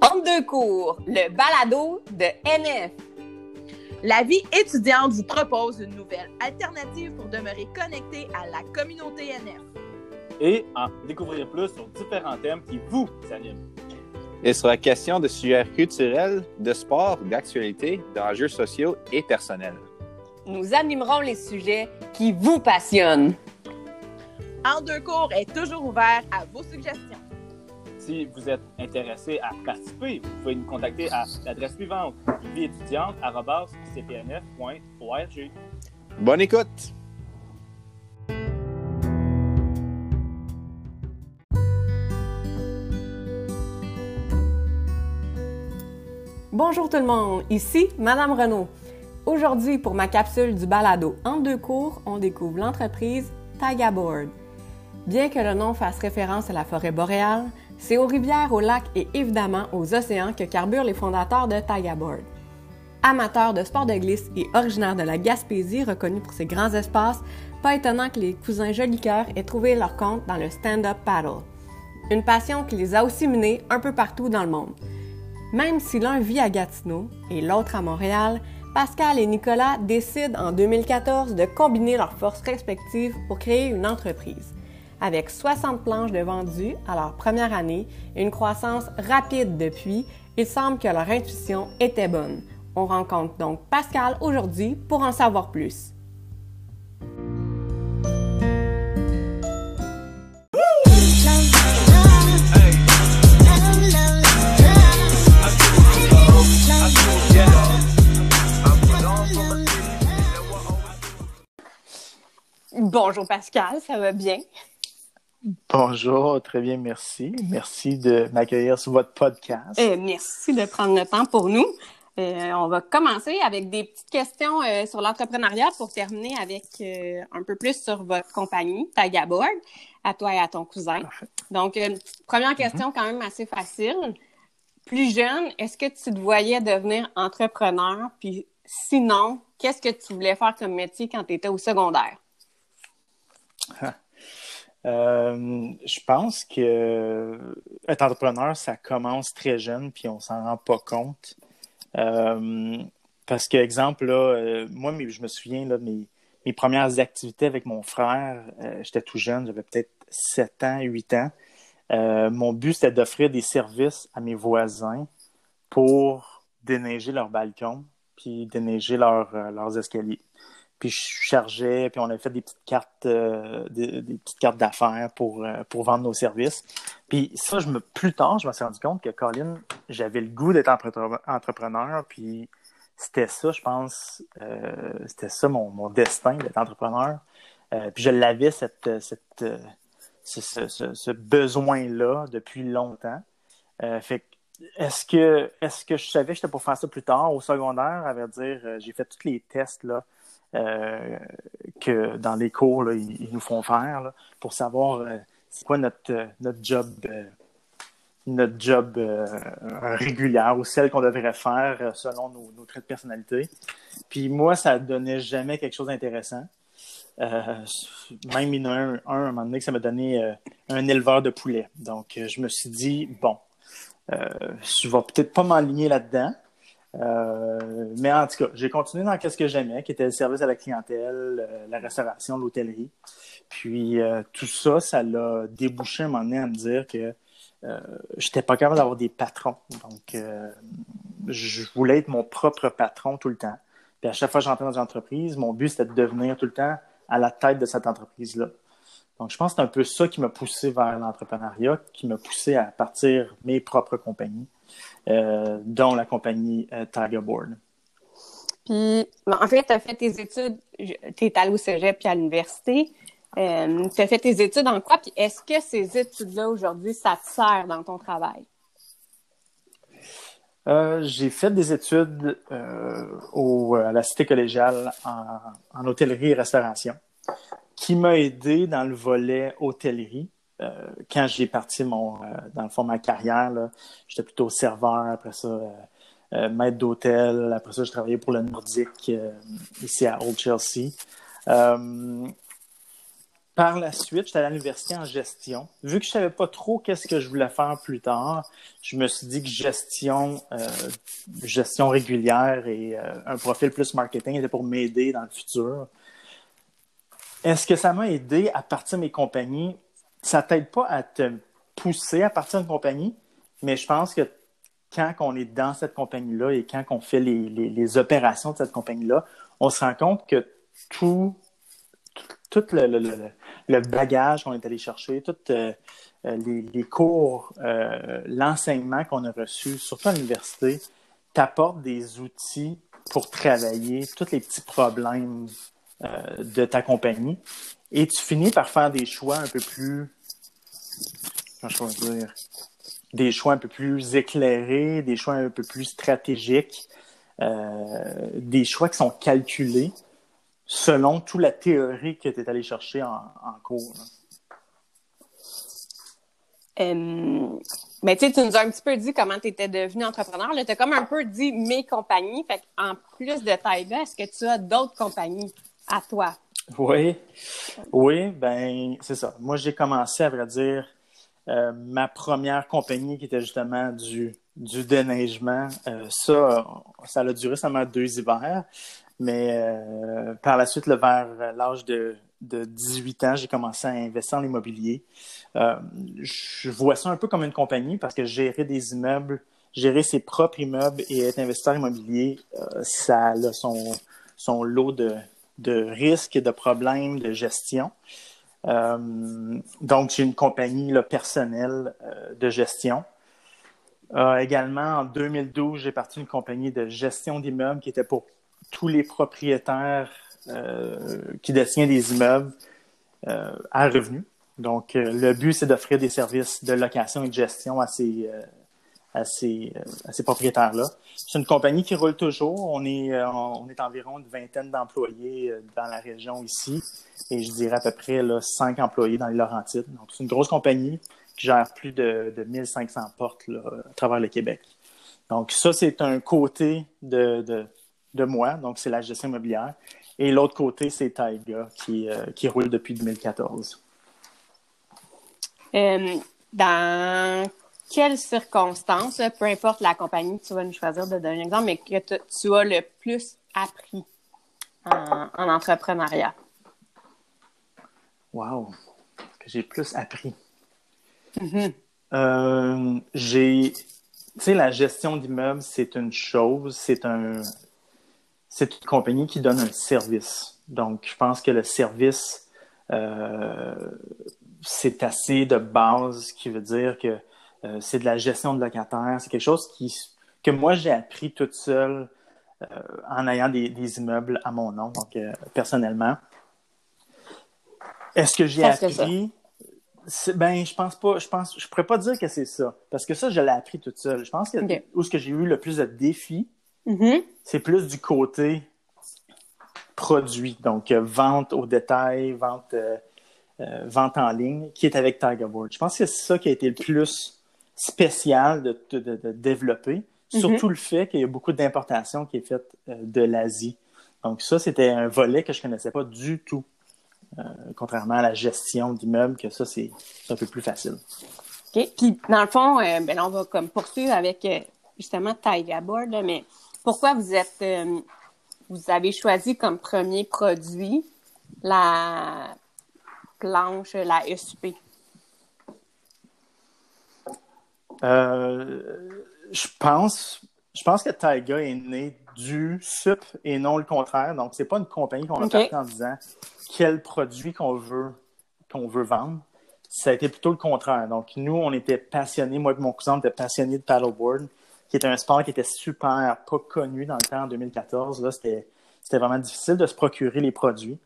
En deux cours, le balado de NF. La vie étudiante vous propose une nouvelle alternative pour demeurer connecté à la communauté NF. Et en découvrir plus sur différents thèmes qui vous animent. Il sera question de sujets culturels, de sport, d'actualité, d'enjeux sociaux et personnels. Nous animerons les sujets qui vous passionnent. En deux cours est toujours ouvert à vos suggestions. Si vous êtes intéressé à participer, vous pouvez nous contacter à l'adresse suivante viétudiante.cpnf.org. Bonne écoute! Bonjour tout le monde, ici Madame Renaud. Aujourd'hui, pour ma capsule du balado en deux cours, on découvre l'entreprise Tagaboard. Bien que le nom fasse référence à la forêt boréale, c'est aux rivières, aux lacs et évidemment aux océans que carburent les fondateurs de Tagaboard. Amateur de sport de glisse et originaire de la Gaspésie, reconnu pour ses grands espaces, pas étonnant que les cousins Jolicoeur aient trouvé leur compte dans le stand-up paddle. Une passion qui les a aussi menés un peu partout dans le monde. Même si l'un vit à Gatineau et l'autre à Montréal, Pascal et Nicolas décident en 2014 de combiner leurs forces respectives pour créer une entreprise. Avec 60 planches de vendues à leur première année et une croissance rapide depuis, il semble que leur intuition était bonne. On rencontre donc Pascal aujourd'hui pour en savoir plus. Bonjour Pascal, ça va bien? Bonjour, très bien, merci. Merci de m'accueillir sur votre podcast. Euh, merci de prendre le temps pour nous. Euh, on va commencer avec des petites questions euh, sur l'entrepreneuriat pour terminer avec un peu plus sur votre compagnie, Tagaboard, à toi et à ton cousin. Parfait. Donc, une première question quand même assez facile. Plus jeune, est-ce que tu te voyais devenir entrepreneur? Puis sinon, qu'est-ce que tu voulais faire comme métier quand tu étais au secondaire? Euh, je pense que être entrepreneur, ça commence très jeune, puis on s'en rend pas compte. Euh, parce que, exemple, euh, moi, je me souviens de mes, premières activités avec mon frère. euh, J'étais tout jeune, j'avais peut-être 7 ans, 8 ans. Euh, mon but, c'était d'offrir des services à mes voisins pour déneiger leur balcon, puis déneiger leur, euh, leurs escaliers. Puis je chargeais, puis on avait fait des petites cartes, euh, des, petites cartes d'affaires pour, euh, pour vendre nos services. Puis ça, je me, plus tard, je me suis rendu compte que Colin, j'avais le goût d'être entre- entrepreneur, puis c'était ça, je pense, euh, c'était ça mon, mon destin d'être entrepreneur. Puis je l'avais, cette, cette, ce, besoin-là depuis longtemps. Fait que, est-ce que, est-ce que je savais que j'étais pour faire ça plus tard au secondaire? À vrai dire, j'ai fait tous les tests là, euh, que dans les cours, ils, nous font faire pour savoir euh, c'est quoi notre, euh, notre job, euh, notre job régulière ou celle qu'on devrait faire selon nos, traits de personnalité. Puis moi, ça donnait jamais quelque chose d'intéressant. Même il y en a un, un, à un moment donné que ça m'a donné un éleveur de poulets. Donc, je me suis dit, bon, je vais peut-être pas m'enligner là-dedans. Euh, mais en tout cas, j'ai continué dans ce que j'aimais, qui était le service à la clientèle, euh, la restauration, l'hôtellerie. Puis euh, tout ça, ça l'a débouché un moment donné à me dire que euh, j'étais pas capable d'avoir des patrons. Donc, euh, je voulais être mon propre patron tout le temps. Puis à chaque fois que j'entrais dans une entreprise, mon but c'était de devenir tout le temps à la tête de cette entreprise-là. Donc, je pense que c'est un peu ça qui m'a poussé vers l'entrepreneuriat, qui m'a poussé à partir mes propres compagnies, dont la compagnie euh, Tiger Board. Puis, en fait, tu as fait tes études, tu es allé au cégep puis à l'université. Euh, tu as fait tes études en quoi? Puis est-ce que ces études-là, aujourd'hui, ça te sert dans ton travail? Euh, j'ai fait des études euh, au, à la cité collégiale en, en hôtellerie et restauration, qui m'a aidé dans le volet hôtellerie. Euh, quand j'ai parti mon, euh, dans le fond, ma carrière, j'étais plutôt serveur, après ça, euh, maître d'hôtel, après ça, je travaillais pour le Nordique ici à Old Chelsea. Par la suite, j'étais à l'université en gestion. Vu que je savais pas trop qu'est-ce que je voulais faire plus tard, je me suis dit que gestion, gestion régulière et un profil plus marketing était pour m'aider dans le futur. Est-ce que ça m'a aidé à partir de mes compagnies? Ça t'aide pas à te pousser à partir d'une compagnie, mais je pense que quand on est dans cette compagnie-là et quand on fait les, opérations de cette compagnie-là, on se rend compte que tout, tout le, bagage qu'on est allé chercher, tous euh, les, les, cours, euh, l'enseignement qu'on a reçu, surtout à l'université, t'apporte des outils pour travailler tous les petits problèmes euh, de ta compagnie. Et tu finis par faire des choix un peu plus, comment je dire, des choix un peu plus éclairés, des choix un peu plus stratégiques, euh, des choix qui sont calculés selon toute la théorie que tu es allé chercher en, cours. Mais tu sais, tu nous as un petit peu dit comment tu étais devenu entrepreneur. Tu as comme un peu dit mes compagnies. Fait en plus de Taiga, est-ce que tu as d'autres compagnies à toi? Oui, oui, ben c'est ça. Moi, j'ai commencé, à vrai dire, euh, ma première compagnie qui était justement du, du déneigement. Euh, ça, ça a duré seulement deux hivers. Mais euh, par la suite, vers l'âge de, de 18 ans, j'ai commencé à investir en immobilier. Je vois ça un peu comme une compagnie parce que gérer des immeubles, gérer ses propres immeubles et être investisseur immobilier, ça a son lot de, de risques et de problèmes de gestion. Euh, donc, j'ai une compagnie là, personnelle euh, de gestion. également, en 2012, j'ai parti une compagnie de gestion d'immeubles qui était pour tous les propriétaires euh, qui détiennent des immeubles euh, à revenus. Donc, euh, le but, c'est d'offrir des services de location et de gestion à ces, à ces, à ces propriétaires-là. C'est une compagnie qui roule toujours. On est, on est environ une vingtaine d'employés dans la région ici et je dirais à peu près là, cinq employés dans les Laurentides. Donc, c'est une grosse compagnie qui gère plus de, de 1500 portes à travers le Québec. Donc, ça, c'est un côté de, de, de moi, donc c'est la gestion immobilière. Et l'autre côté, c'est Taiga qui, euh, qui roule depuis 2014. Euh, dans quelles circonstances, peu importe la compagnie que tu vas nous choisir de donner un exemple, mais que tu as le plus appris en, entrepreneuriat? Wow! Que j'ai plus appris. Mm-hmm. Euh, j'ai. Tu sais, la gestion d'immeubles, c'est une chose, c'est un, c'est une compagnie qui donne un service. Donc, je pense que le service, euh, c'est assez de base, qui veut dire que euh, c'est de la gestion de locataires. C'est quelque chose qui, que moi, j'ai appris toute seule euh, en ayant des, des, immeubles à mon nom, donc euh, personnellement. Est-ce que j'ai appris? Ben, je pense pas. Je pense, je pourrais pas dire que c'est ça, parce que ça, je l'ai appris toute seule. Je pense que où ce que j'ai eu le plus de défis, Mm-hmm. C'est plus du côté produit, donc vente au détail, vente, vente en ligne, qui est avec Tiger Board. Je pense que c'est ça qui a été le plus spécial de, de, de développer, mm-hmm. surtout le fait qu'il y a beaucoup d'importation qui est faite de l'Asie. Donc ça, c'était un volet que je connaissais pas du tout, contrairement à la gestion d'immeubles, que ça, c'est un peu plus facile. OK. Puis, dans le fond, ben, on va comme poursuivre avec justement Tiger Board, mais pourquoi vous êtes euh, vous avez choisi comme premier produit la planche, la SUP? Euh, je pense je pense que Taiga est né du SUP et non le contraire. Donc, c'est pas une compagnie qu'on a okay. en disant quel produit qu'on veut qu'on veut vendre. Ça a été plutôt le contraire. Donc, nous, on était passionnés, moi et mon cousin, on était passionnés de paddleboard qui était un sport qui était super pas connu dans le temps en 2014. Là, c'était, c'était vraiment difficile de se procurer les produits.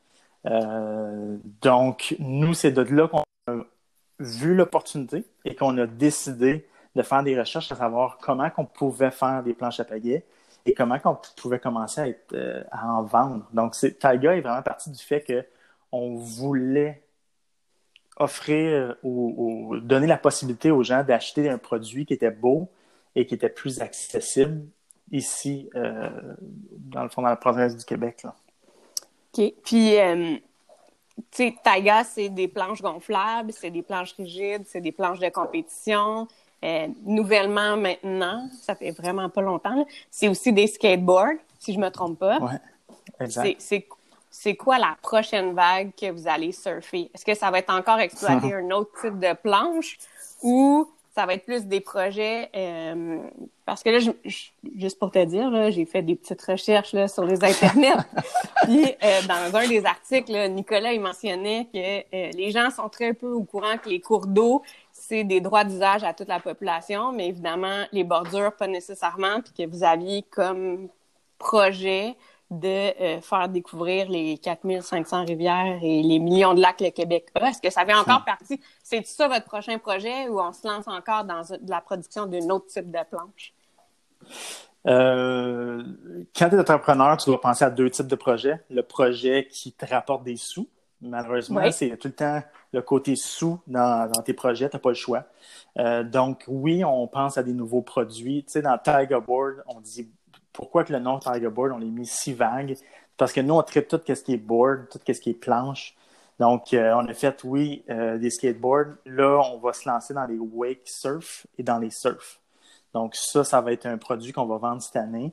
Euh, donc, nous, c'est de là qu'on a vu l'opportunité et qu'on a décidé de faire des recherches à savoir comment qu'on pouvait faire des planches à pagaie et comment qu'on pouvait commencer à, euh, en vendre. Donc, Taiga est vraiment parti du fait que on voulait offrir ou, ou donner la possibilité aux gens d'acheter un produit qui était beau, et qui était plus accessible ici, euh, dans le fond, dans la province du Québec. Là. OK. Puis, euh, tu sais, Taiga, c'est des planches gonflables, c'est des planches rigides, c'est des planches de compétition. Euh, nouvellement maintenant, ça fait vraiment pas longtemps, c'est aussi des skateboards, si je me trompe pas. Ouais, exact. C'est quoi la prochaine vague que vous allez surfer? Est-ce que ça va être encore exploiter un autre type de planche ou ça va être plus des projets euh, parce que là, juste pour te dire, j'ai fait des petites recherches là, sur les internets. Puis euh, dans un des articles, Nicolas il mentionnait que euh, les gens sont très peu au courant que les cours d'eau c'est des droits d'usage à toute la population, mais évidemment les bordures pas nécessairement. Puis que vous aviez comme projet de euh, faire découvrir les 4500 rivières et les millions de lacs que le Québec a. Est-ce que ça fait encore partie? C'est ça votre prochain projet ou on se lance encore dans la production d'un autre type de planche? Euh, quand tu es entrepreneur, tu dois penser à deux types de projets. Le projet qui te rapporte des sous. Malheureusement, c'est tout le temps le côté sous dans, tes projets, tu n'as pas le choix. Euh, donc, oui, on pense à des nouveaux produits. Tu sais, dans Tiger Board, on dit pourquoi que le nom Tiger Board, on l'a mis si vague? Parce que nous, on traite tout ce qui est board, tout ce qui est planche. Donc, euh, on a fait, oui, euh, des skateboards. Là, on va se lancer dans les wake surf et dans les surf. Donc, ça, ça va être un produit qu'on va vendre cette année.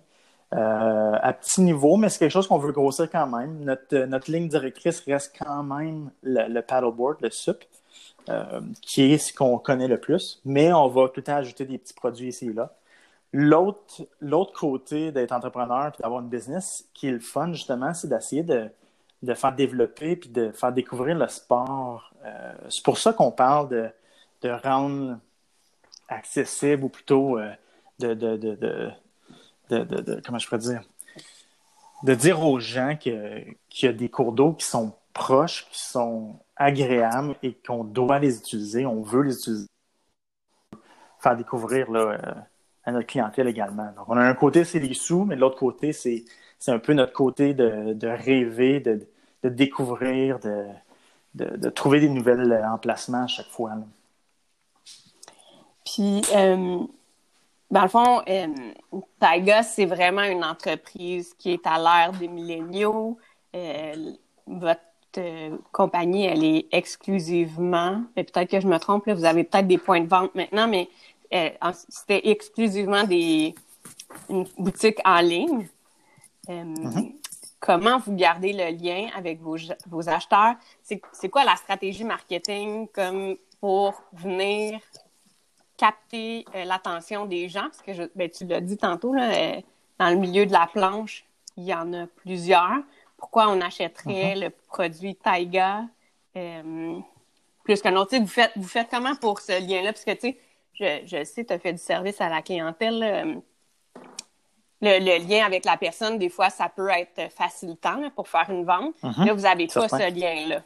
Euh, à petit niveau, mais c'est quelque chose qu'on veut grossir quand même. Notre, notre ligne directrice reste quand même le, le paddleboard, le SUP, qui est ce qu'on connaît le plus. Mais on va tout le temps ajouter des petits produits ici et là. L'autre, côté d'être entrepreneur et d'avoir une business qui est le fun, justement, c'est d'essayer de, de faire développer puis de faire découvrir le sport. Euh, c'est pour ça qu'on parle de, de rendre accessible ou plutôt euh, de, de, de, comment je pourrais dire, de dire aux gens qu'il y a des cours d'eau qui sont proches, qui sont agréables et qu'on doit les utiliser, on veut les utiliser. Faire découvrir là, euh, à notre clientèle également. Donc, on a un côté, c'est les sous, mais de l'autre côté, c'est, un peu notre côté de, rêver, de, découvrir, de, de, trouver des nouvelles emplacements à chaque fois. Puis, euh, dans le fond, euh, Taiga, c'est vraiment une entreprise qui est à l'ère des milléniaux. Euh, votre compagnie, elle est exclusivement, et peut-être que je me trompe, là, vous avez peut-être des points de vente maintenant, mais euh, c'était exclusivement des une boutique en ligne. Euh, mm-hmm. Comment vous gardez le lien avec vos, vos acheteurs? C'est quoi la stratégie marketing comme pour venir capter euh, l'attention des gens? Parce que je, ben, tu l'as dit tantôt, là, dans le milieu de la planche, il y en a plusieurs. Pourquoi on achèterait mm-hmm. le produit Taiga plus qu'un autre? Vous faites, vous faites comment pour ce lien-là? Parce que, tu sais, je, sais, tu as fait du service à la clientèle. Euh, le, lien avec la personne, des fois, ça peut être facilitant pour faire une vente. Mhm. Là, vous n'avez pas ce lien-là.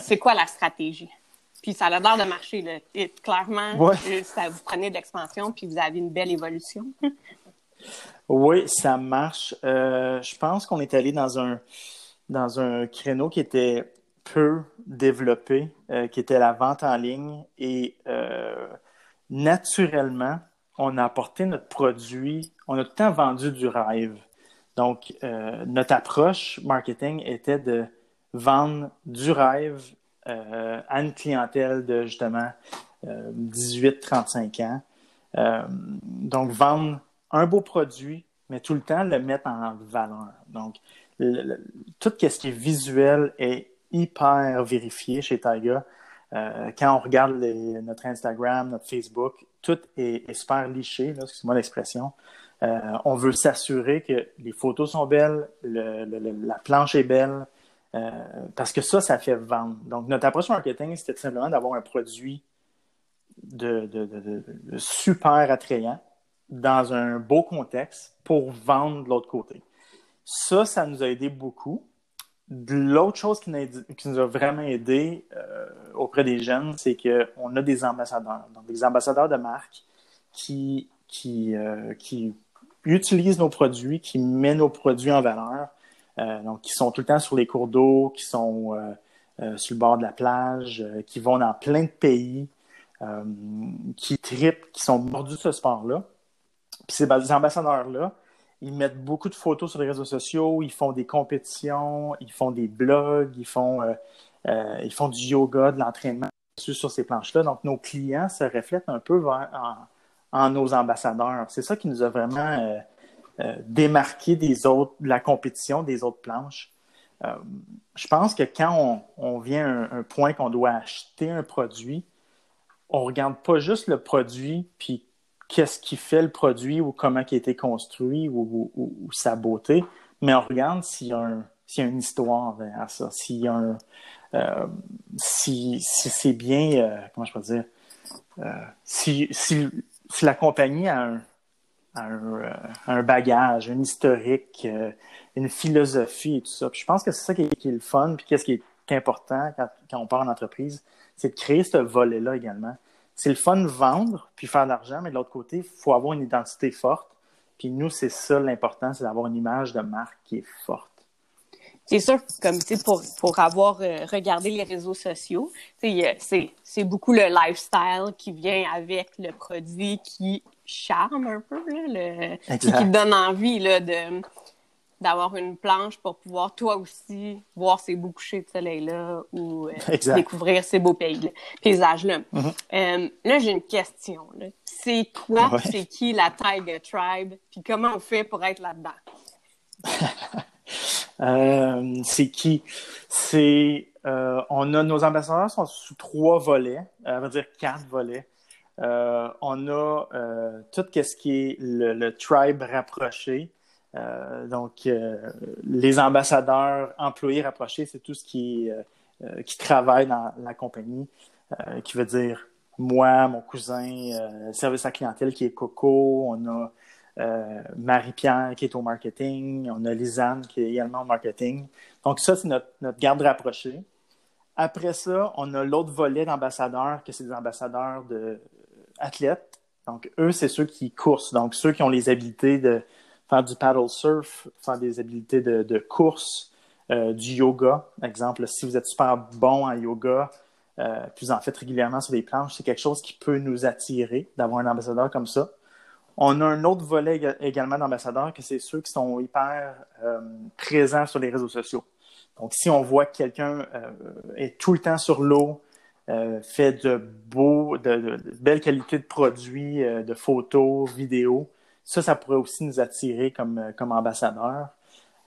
C'est quoi la stratégie? Puis ça a l'air de marcher. Là. clairement, euh, ça vous prenez de l'expansion, puis vous avez une belle évolution. oui, ça marche. Euh, je pense qu'on est allé dans un, dans un créneau qui était peu développé, qui était la vente en ligne. Et naturellement, on a apporté notre produit, on a tout le temps vendu du rêve. Donc, euh, notre approche marketing était de vendre du rêve euh, à une clientèle de justement 18-35 euh, ans. donc, vendre un beau produit, mais tout le temps le mettre en valeur. Donc, tout ce qui est visuel est hyper vérifié chez Taiga. Euh, quand on regarde notre Instagram, notre Facebook, tout est, super liché, excusez-moi l'expression. Euh, on veut s'assurer que les photos sont belles, la planche est belle, euh, parce que ça, ça fait vendre. Donc, notre approche marketing, c'était simplement d'avoir un produit de, super attrayant dans un beau contexte pour vendre de l'autre côté. Ça, ça nous a aidé beaucoup. L'autre chose qui, nous a vraiment aidé euh, auprès des jeunes, c'est qu'on a des ambassadeurs, donc des ambassadeurs de marque euh, qui utilisent nos produits, qui mettent nos produits en valeur, euh, donc qui sont tout le temps sur les cours d'eau, qui sont sur le bord de la plage, qui vont dans plein de pays, qui tripent, qui sont mordus de ce sport-là. Puis ces ambassadeurs-là, ils mettent beaucoup de photos sur les réseaux sociaux, ils font des compétitions, ils font des blogs, ils font, euh, euh, ils font du yoga, de l'entraînement sur ces planches-là. Donc, nos clients se reflètent un peu en, nos ambassadeurs. C'est ça qui nous a vraiment euh, démarqué des autres, la compétition des autres planches. je pense que quand on, vient à un, point qu'on doit acheter un produit, on regarde pas juste le produit puis qu'est-ce qui fait le produit ou comment il a été construit ou, sa beauté, mais on regarde s'il y a, une histoire derrière ça, s'il y a un, euh, si, c'est bien, euh, comment je peux dire, euh, si, la compagnie a un, bagage, un historique, une philosophie et tout ça. je pense que c'est ça qui est, le fun, puis qu'est-ce qui est important quand, quand on part en entreprise, c'est de créer ce volet-là également c'est le fun de vendre puis faire de l'argent, mais de l'autre côté, il faut avoir une identité forte. Puis nous, c'est ça l'important, c'est d'avoir une image de marque qui est forte. C'est sûr, comme tu sais, pour, pour avoir euh, regardé les réseaux sociaux, c'est beaucoup le lifestyle qui vient avec le produit qui charme un peu, là, le, qui donne envie là, de, d'avoir une planche pour pouvoir toi aussi voir ces beaux couchers de soleil-là ou euh, découvrir ces beaux pays, paysages-là. Mm-hmm. Euh, là, j'ai une question. C'est quoi, c'est qui la Tiger Tribe, puis comment on fait pour être là-dedans? Euh, c'est qui? C'est on a nos ambassadeurs sont sous trois volets, on va dire quatre volets. On a tout ce qui est le tribe rapproché, euh, donc, euh, les ambassadeurs, employés rapprochés, c'est tout ce qui, euh, qui travaille dans la compagnie, qui veut dire moi, mon cousin, service à clientèle qui est Coco, on a Marie-Pierre qui est au marketing, on a Lisanne qui est également au marketing. Donc, ça, c'est notre, notre garde rapprochée. Après ça, on a l'autre volet d'ambassadeurs, que c'est des ambassadeurs de athlètes. Donc, eux, c'est ceux qui coursent, donc ceux qui ont les habiletés de, faire du paddle surf, faire des habiletés de, course, euh, du yoga. Exemple, si vous êtes super bon en yoga, euh, puis vous en faites régulièrement sur des planches, c'est quelque chose qui peut nous attirer d'avoir un ambassadeur comme ça. On a un autre volet également d'ambassadeurs, que c'est ceux qui sont hyper euh, présents sur les réseaux sociaux. Donc, si on voit que quelqu'un est tout le temps sur l'eau, fait de beaux, de, belles qualités de produits, de photos, vidéos, ça, ça pourrait aussi nous attirer comme, euh, comme ambassadeur.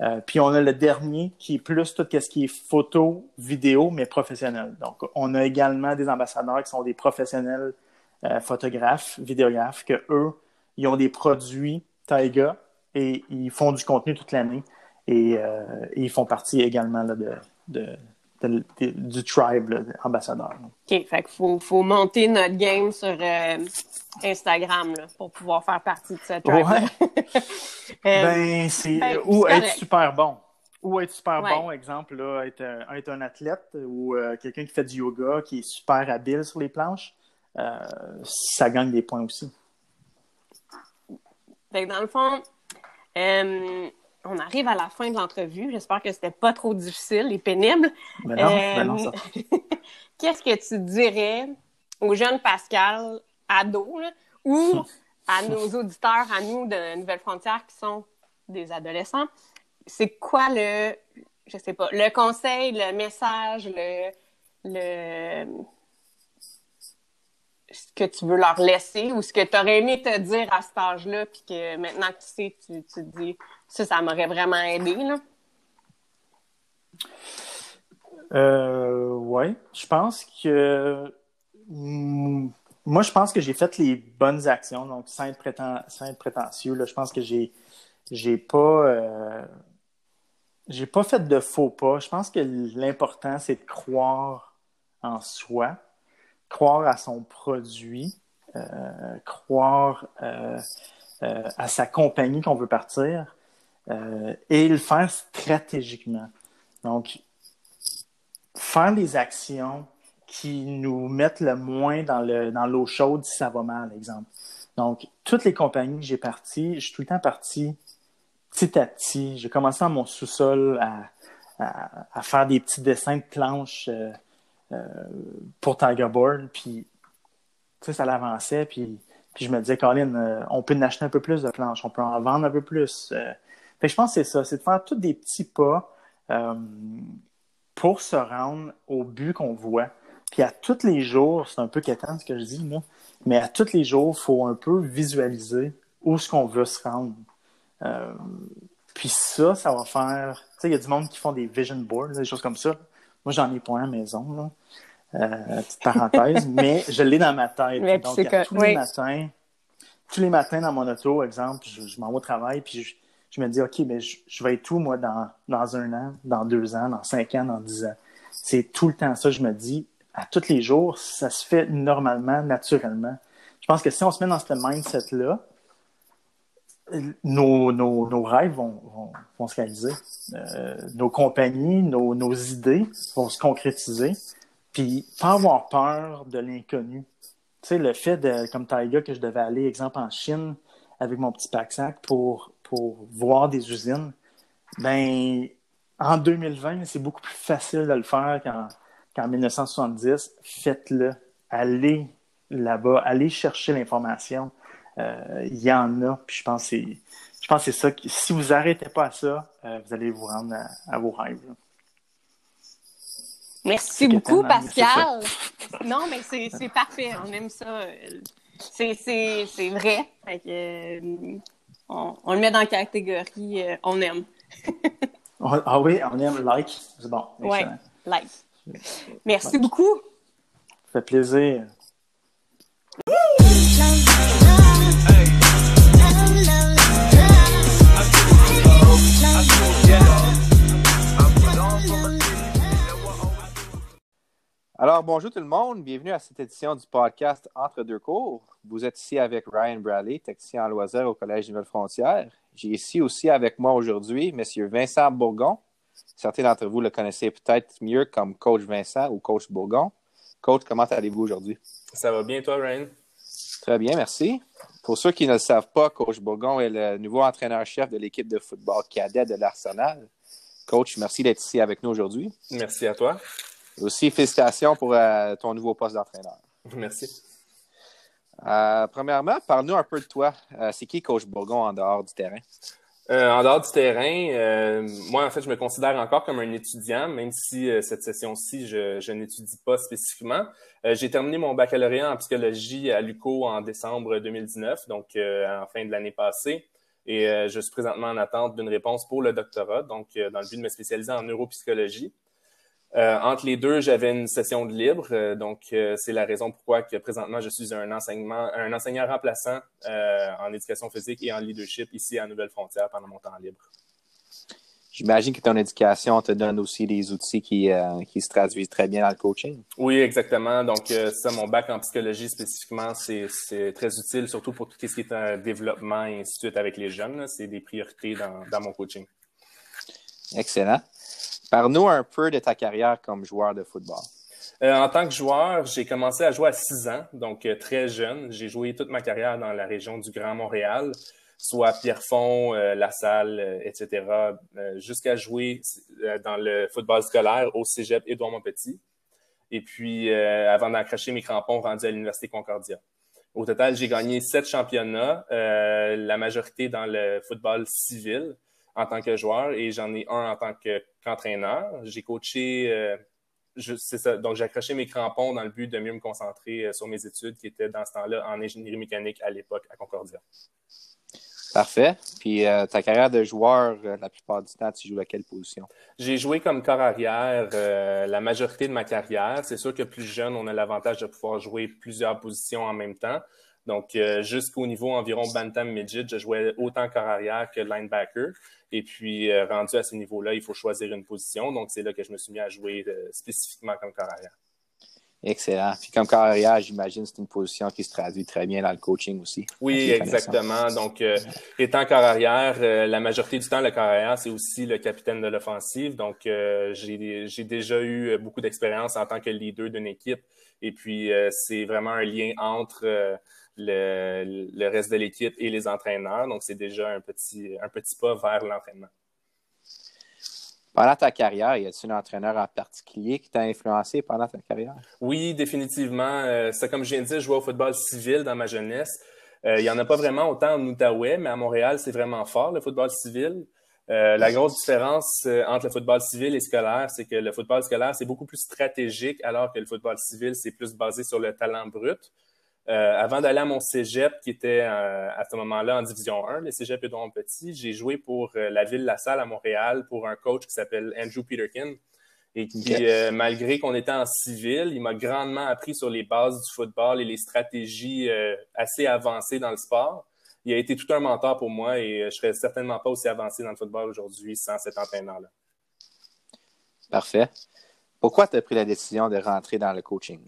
Euh, puis on a le dernier qui est plus tout ce qui est photo, vidéo, mais professionnel. Donc, on a également des ambassadeurs qui sont des professionnels euh, photographes, vidéographes, que eux, ils ont des produits Taiga et ils font du contenu toute l'année. Et, ils font partie également de, du tribe ambassadeur. OK, fait qu'il faut, faut, monter notre game sur Instagram pour pouvoir faire partie de cette tribe. Euh, ben, c'est ou être super bon. Ou être super bon, exemple, là, être, un, athlète ou euh, quelqu'un qui fait du yoga, qui est super habile sur les planches, euh, ça gagne des points aussi. dans le fond, on arrive à la fin de l'entrevue. J'espère que c'était pas trop difficile et pénible. Ben non, ben Qu'est-ce que tu dirais au jeune Pascal ados ou à nos auditeurs, à nous de Nouvelles Frontières qui sont des adolescents, c'est quoi le, je sais pas, le conseil, le message, le, le, ce que tu veux leur laisser ou ce que tu aurais aimé te dire à cet âge-là, puis que maintenant que tu sais, tu, tu te dis, ça, ça m'aurait vraiment aidé, là? Euh, ouais, je pense que moi, je pense que j'ai fait les bonnes actions, donc sans être, prétentieux. Là, je pense que j'ai j'ai pas euh, j'ai pas fait de faux pas. Je pense que l'important, c'est de croire en soi, croire à son produit, euh, croire à sa compagnie qu'on veut partir et le faire stratégiquement. Donc, faire des actions qui nous mettent le moins dans le dans l'eau chaude si ça va mal, exemple. Donc, toutes les compagnies que j'ai parties, je suis tout le temps parti petit à petit. J'ai commencé dans mon sous-sol à, à, faire des petits dessins de planches euh, euh, pour Tiger Board, puis ça l'avançait, puis Puis je me disais, Colin, euh, on peut en acheter un peu plus de planches, on peut en vendre un peu plus. Euh. Fait que je pense que c'est ça, c'est de faire tous des petits pas euh, pour se rendre au but qu'on voit. Puis à tous les jours, c'est un peu quétant ce que je dis, là, mais à tous les jours, il faut un peu visualiser où est-ce qu'on veut se rendre. puis ça, ça va faire. Tu sais, il y a du monde qui font des vision boards, des choses comme ça. Moi, j'en ai pas un à la maison. Là. Euh, petite parenthèse, mais je l'ai dans ma tête. Donc, tous les matins, tous les matins dans mon auto, exemple, je, m'en vais au travail, puis je, me dis, OK, mais je, vais être tout, moi, dans, dans un an, dans deux ans, dans cinq ans, dans dix ans? C'est tout le temps ça, je me dis, à tous les jours, ça se fait normalement, naturellement. Je pense que si on se met dans ce mindset-là, nos, nos, nos, rêves vont, vont, vont se réaliser. Euh, nos compagnies, nos, nos idées vont se concrétiser. Puis, pas avoir peur de l'inconnu. Tu sais, le fait de, comme Taiga, que je devais aller, exemple, en Chine avec mon petit pack-sac pour, pour voir des usines, ben, en 2020, c'est beaucoup plus facile de le faire qu'en 1970. Faites-le. Allez là-bas. Allez chercher l'information. Euh, il y en a. Puis je pense que c'est, je pense c'est ça. si vous n'arrêtez pas à ça, euh, vous allez vous rendre à, vos rêves. Merci beaucoup, Pascal. Non, mais c'est parfait. On aime ça. C'est vrai. Euh, on, le met dans la catégorie euh, on aime. ah oui, on aime like. C'est bon. Oui, like. Merci beaucoup. Ça fait plaisir. Alors, bonjour tout le monde. Bienvenue à cette édition du podcast Entre deux cours. Vous êtes ici avec Ryan Bradley, technicien en loisirs au Collège Nouvelle-Frontière. J'ai ici aussi avec moi aujourd'hui M. Vincent Bourgon. Certains d'entre vous le connaissez peut-être mieux comme Coach Vincent ou Coach Bourgon. Coach, comment allez-vous aujourd'hui? Ça va bien, toi, Ryan? Très bien, merci. Pour ceux qui ne le savent pas, Coach Bourgon est le nouveau entraîneur-chef de l'équipe de football cadet de l'Arsenal. Coach, merci d'être ici avec nous aujourd'hui. Merci à toi. Aussi, félicitations pour euh, ton nouveau poste d'entraîneur. Merci. Euh, premièrement, parle-nous un peu de toi. Euh, c'est qui Coach Bourgon en dehors du terrain? en dehors du terrain, moi, en fait, je me considère encore comme un étudiant, même si cette session-ci, je, je n'étudie pas spécifiquement. J'ai terminé mon baccalauréat en psychologie à l'UCO en décembre 2019, donc en fin de l'année passée. Et je suis présentement en attente d'une réponse pour le doctorat, donc dans le but de me spécialiser en neuropsychologie. Euh, entre les deux, j'avais une session de libre, euh, donc euh, c'est la raison pourquoi que présentement je suis un enseignement, un enseignant remplaçant en éducation physique et en leadership ici à Nouvelle-Frontière pendant mon temps libre. J'imagine que ton éducation te donne aussi des outils qui, qui se traduisent très bien dans le coaching. Oui, exactement. Donc, ça, mon bac en psychologie spécifiquement, c'est très utile, surtout pour tout ce qui est un développement et ainsi de suite avec les jeunes. C'est des priorités dans, dans mon coaching. Excellent. Parle-nous un peu de ta carrière comme joueur de football. Euh, en tant que joueur, j'ai commencé à jouer à 6 ans, donc euh, très jeune. J'ai joué toute ma carrière dans la région du Grand Montréal, soit Pierrefonds, euh, La Salle, etc., jusqu'à jouer dans le football scolaire au Cégep Édouard Montpetit. Et puis, avant d'accrocher mes crampons, rendu à l'Université Concordia. Au total, j'ai gagné sept championnats, la majorité dans le football civil en tant que joueur et j'en ai un en tant qu'entraîneur. j'ai coaché, euh, c'est ça, donc j'ai accroché mes crampons dans le but de mieux me concentrer euh, sur mes études qui étaient dans ce temps-là en ingénierie mécanique à l'époque à Concordia. Parfait. Puis euh, ta carrière de joueur, la plupart du temps, tu joues à quelle position? J'ai joué comme corps arrière la majorité de ma carrière. C'est sûr que plus jeune, on a l'avantage de pouvoir jouer plusieurs positions en même temps. Donc, jusqu'au niveau environ Bantam Midget, je jouais autant corps arrière que linebacker. Et puis, euh, rendu à ce niveau-là, il faut choisir une position. Donc, c'est là que je me suis mis à jouer euh, spécifiquement comme corps arrière. Excellent. Puis comme corps arrière, j'imagine c'est une position qui se traduit très bien dans le coaching aussi. Oui, exactement. Donc, euh, étant corps arrière, la majorité du temps, le corps arrière, c'est aussi le capitaine de l'offensive. Donc, j'ai déjà eu beaucoup d'expérience en tant que leader d'une équipe. Et puis, c'est vraiment un lien entre le, reste de l'équipe et les entraîneurs. Donc, c'est déjà un petit, un petit pas vers l'entraînement. Pendant ta carrière, y a-t-il un entraîneur en particulier qui t'a influencé pendant ta carrière? Oui, définitivement. Euh, c'est comme je viens de dire, je jouais au football civil dans ma jeunesse. il n'y en a pas vraiment autant en Outaouais, mais à Montréal, c'est vraiment fort, le football civil. la grosse différence entre le football civil et scolaire, c'est que le football scolaire, c'est beaucoup plus stratégique, alors que le football civil, c'est plus basé sur le talent brut. Euh, avant d'aller à mon cégep, qui était euh, à ce moment-là en Division 1, le cégep Édouard Petit, j'ai joué pour euh, la ville La Salle à Montréal pour un coach qui s'appelle Andrew Peterkin. Et qui, malgré qu'on était en civil, il m'a grandement appris sur les bases du football et les stratégies assez avancées dans le sport. Il a été tout un mentor pour moi et je serais certainement pas aussi avancé dans le football aujourd'hui sans cet entraîneur-là. Parfait. Pourquoi tu as pris la décision de rentrer dans le coaching?